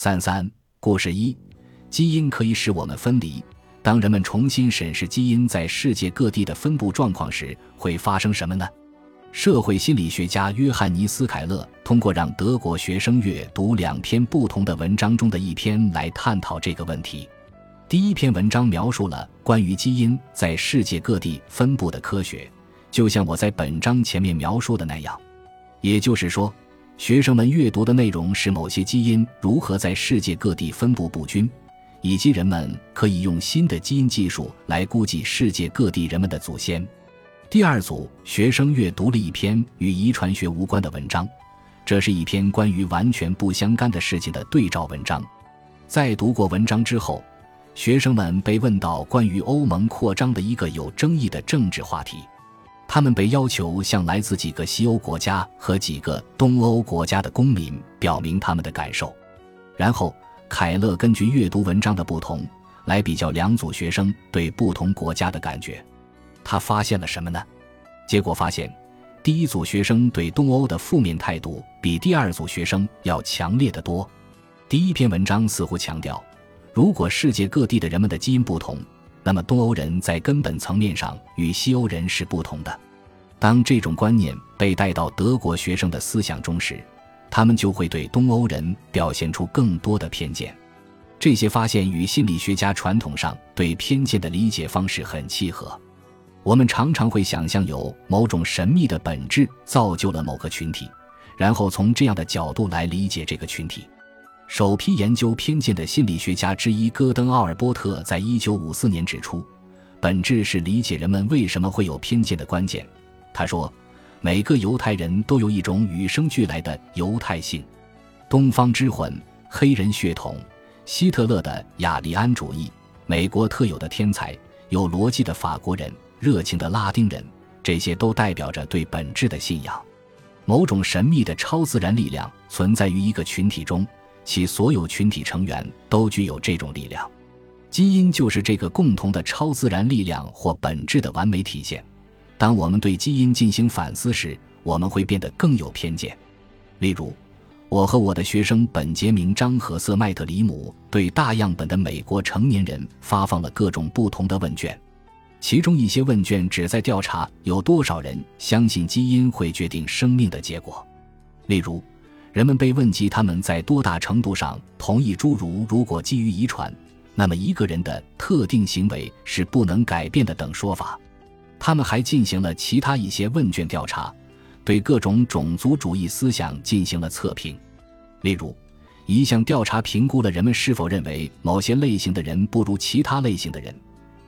三三故事一：基因可以使我们分离。当人们重新审视基因在世界各地的分布状况时，会发生什么呢？社会心理学家约翰尼斯·凯勒通过让德国学生阅读两篇不同的文章中的一篇来探讨这个问题。第一篇文章描述了关于基因在世界各地分布的科学，就像我在本章前面描述的那样，也就是说。学生们阅读的内容是某些基因如何在世界各地分布不均，以及人们可以用新的基因技术来估计世界各地人们的祖先。第二组学生阅读了一篇与遗传学无关的文章，这是一篇关于完全不相干的事情的对照文章。在读过文章之后，学生们被问到关于欧盟扩张的一个有争议的政治话题。他们被要求向来自几个西欧国家和几个东欧国家的公民表明他们的感受，然后凯勒根据阅读文章的不同来比较两组学生对不同国家的感觉。他发现了什么呢？结果发现，第一组学生对东欧的负面态度比第二组学生要强烈的多。第一篇文章似乎强调，如果世界各地的人们的基因不同。那么，东欧人在根本层面上与西欧人是不同的。当这种观念被带到德国学生的思想中时，他们就会对东欧人表现出更多的偏见。这些发现与心理学家传统上对偏见的理解方式很契合。我们常常会想象有某种神秘的本质造就了某个群体，然后从这样的角度来理解这个群体。首批研究偏见的心理学家之一戈登·奥尔波特在一九五四年指出，本质是理解人们为什么会有偏见的关键。他说，每个犹太人都有一种与生俱来的犹太性，东方之魂、黑人血统、希特勒的雅利安主义、美国特有的天才、有逻辑的法国人、热情的拉丁人，这些都代表着对本质的信仰。某种神秘的超自然力量存在于一个群体中。其所有群体成员都具有这种力量，基因就是这个共同的超自然力量或本质的完美体现。当我们对基因进行反思时，我们会变得更有偏见。例如，我和我的学生本杰明·张和瑟麦特里姆对大样本的美国成年人发放了各种不同的问卷，其中一些问卷旨在调查有多少人相信基因会决定生命的结果。例如。人们被问及他们在多大程度上同意诸如“如果基于遗传，那么一个人的特定行为是不能改变的”等说法。他们还进行了其他一些问卷调查，对各种种族主义思想进行了测评。例如，一项调查评估了人们是否认为某些类型的人不如其他类型的人，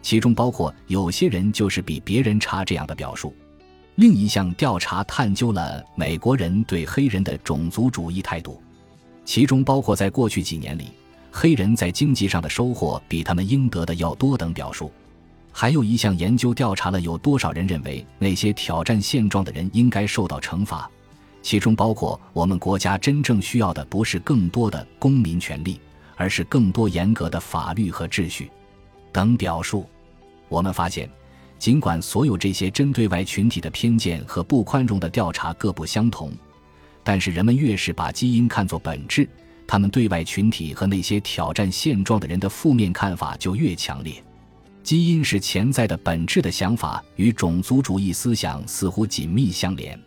其中包括有些人就是比别人差这样的表述。另一项调查探究了美国人对黑人的种族主义态度，其中包括在过去几年里，黑人在经济上的收获比他们应得的要多等表述。还有一项研究调查了有多少人认为那些挑战现状的人应该受到惩罚，其中包括我们国家真正需要的不是更多的公民权利，而是更多严格的法律和秩序等表述。我们发现。尽管所有这些针对外群体的偏见和不宽容的调查各不相同，但是人们越是把基因看作本质，他们对外群体和那些挑战现状的人的负面看法就越强烈。基因是潜在的本质的想法与种族主义思想似乎紧密相连。